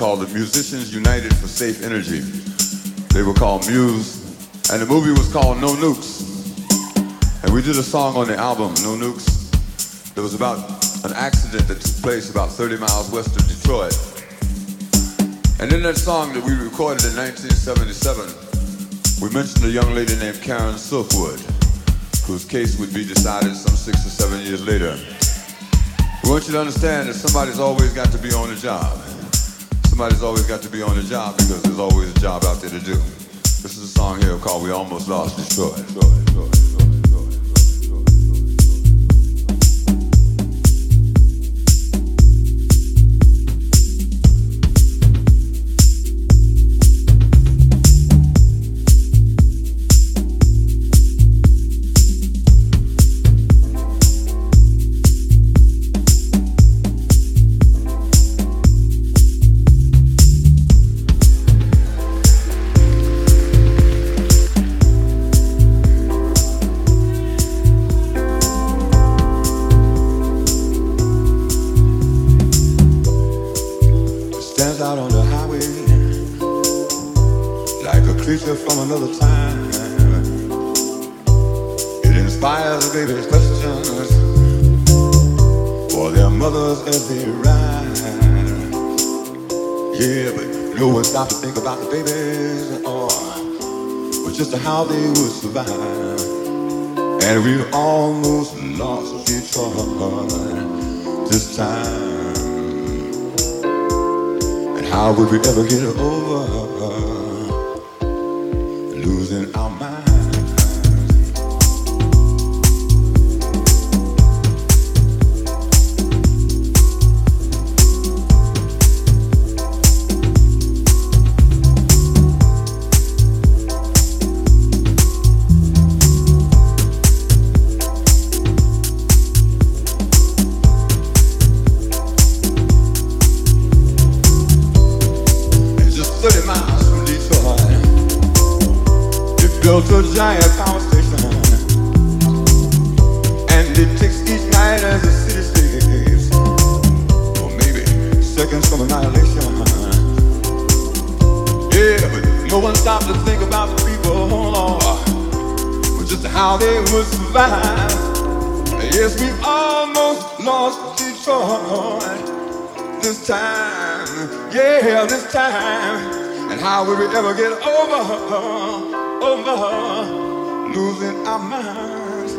Called the Musicians United for Safe Energy. They were called Muse, and the movie was called No Nukes. And we did a song on the album, No Nukes. There was about an accident that took place about 30 miles west of Detroit. And in that song that we recorded in 1977, we mentioned a young lady named Karen Silkwood, whose case would be decided some six or seven years later. We want you to understand that somebody's always got to be on the job somebody's always got to be on the job because there's always a job out there to do. This is a song here called We Almost Lost Detroit. creature would we ever get over? Built a giant power station. And it takes each night as the city sleeps. Or maybe seconds from annihilation. Yeah, but no one stops to think about the people, Lord. But just how they would survive. Yes, we've almost lost Detroit this time. Yeah, this time. And how will we ever get over? Over losing our minds.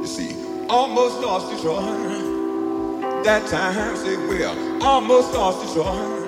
You see, almost lost Detroit. That time, say, well, almost lost Detroit.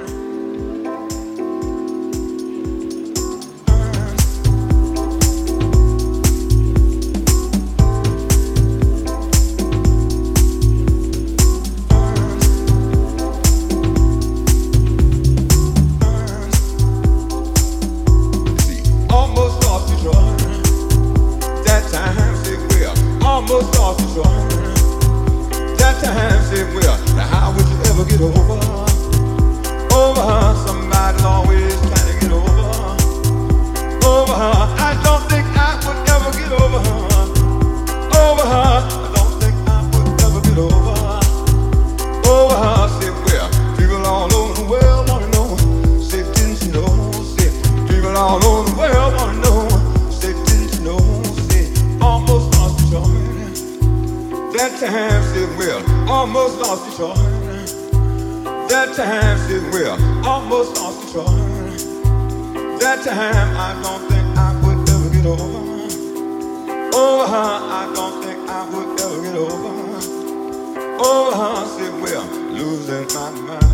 almost lost control. That time it will almost lost control. That time I don't think I would ever get over. Oh, her, I don't think I would ever get over. Oh, her, it will losing my mind.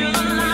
you alive.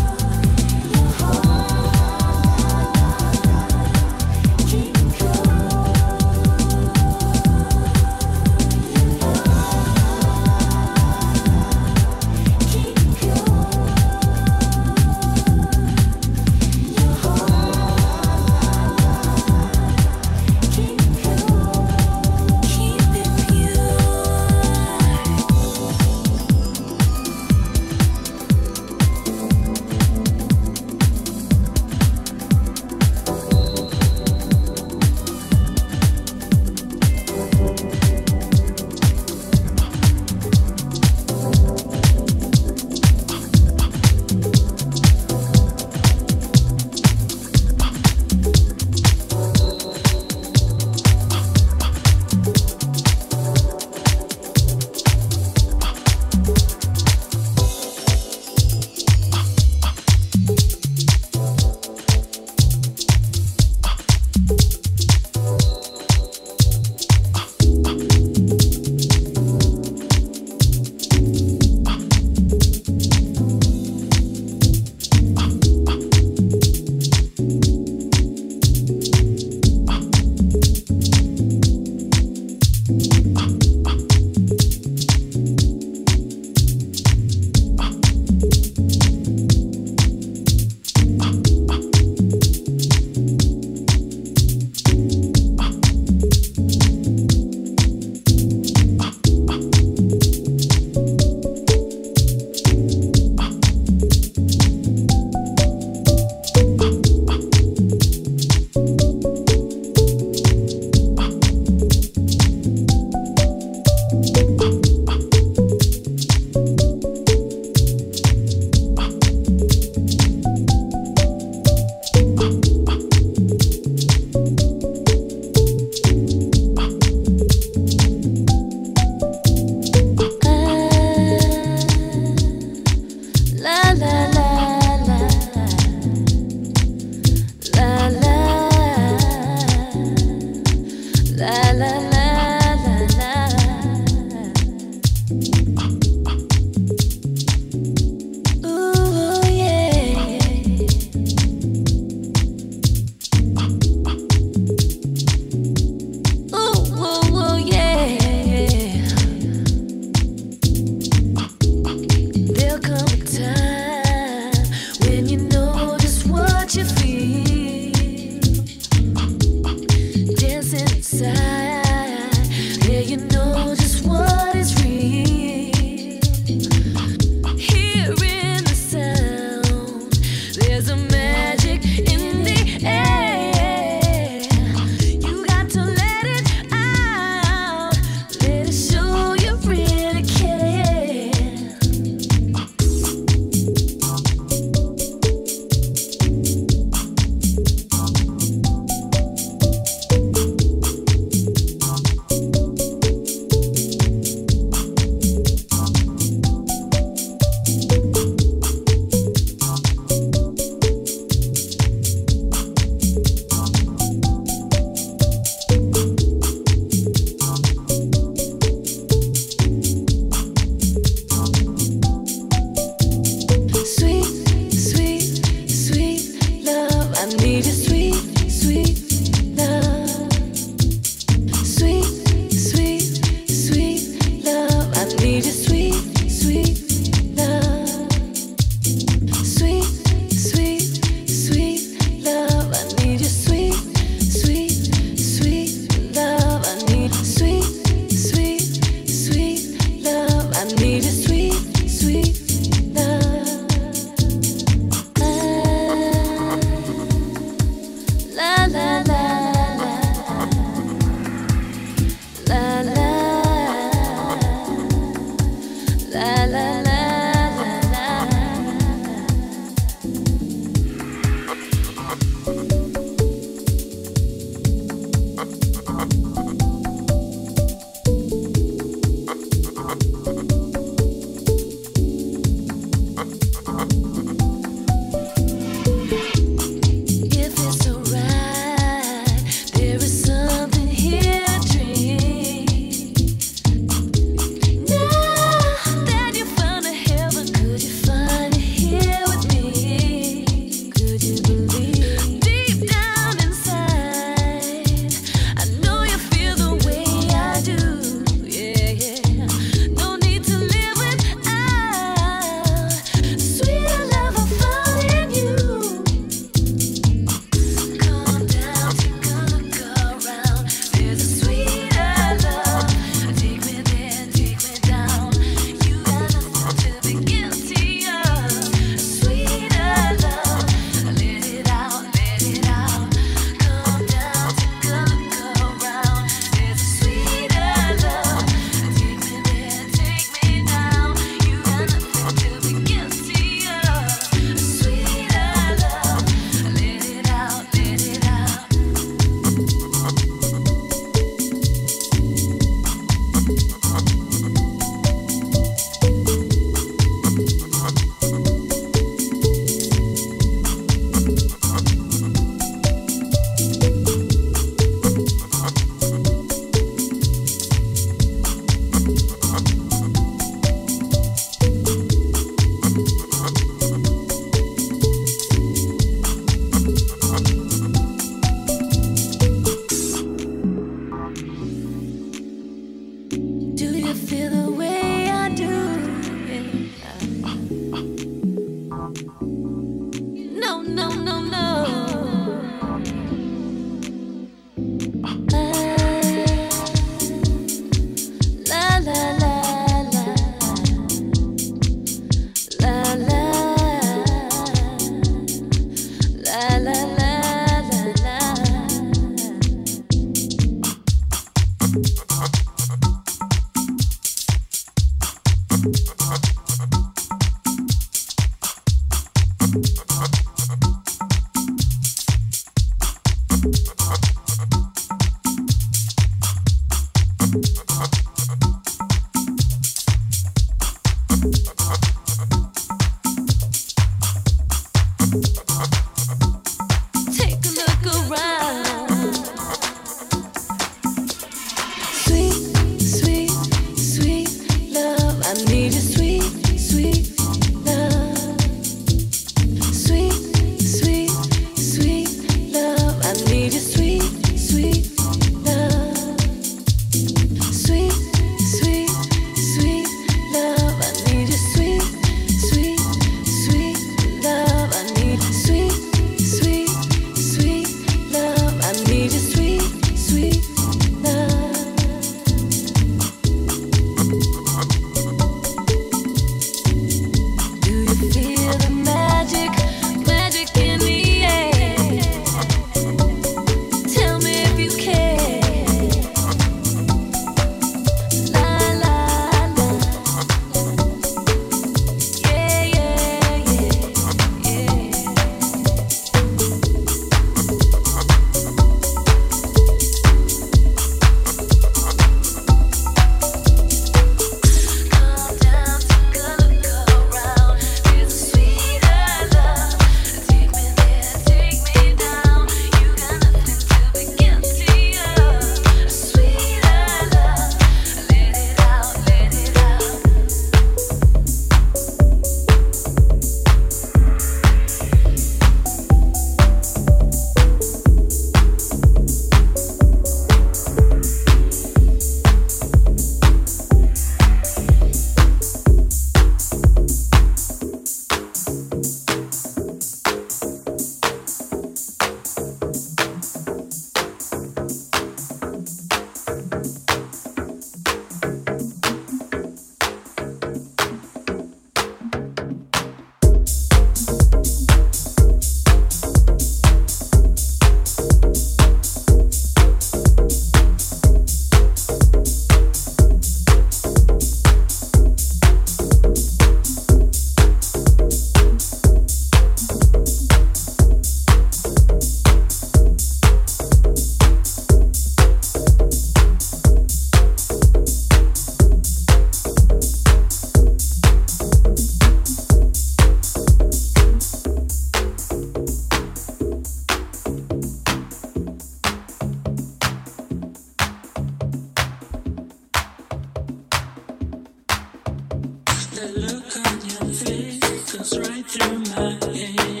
The look on your face goes right through my head.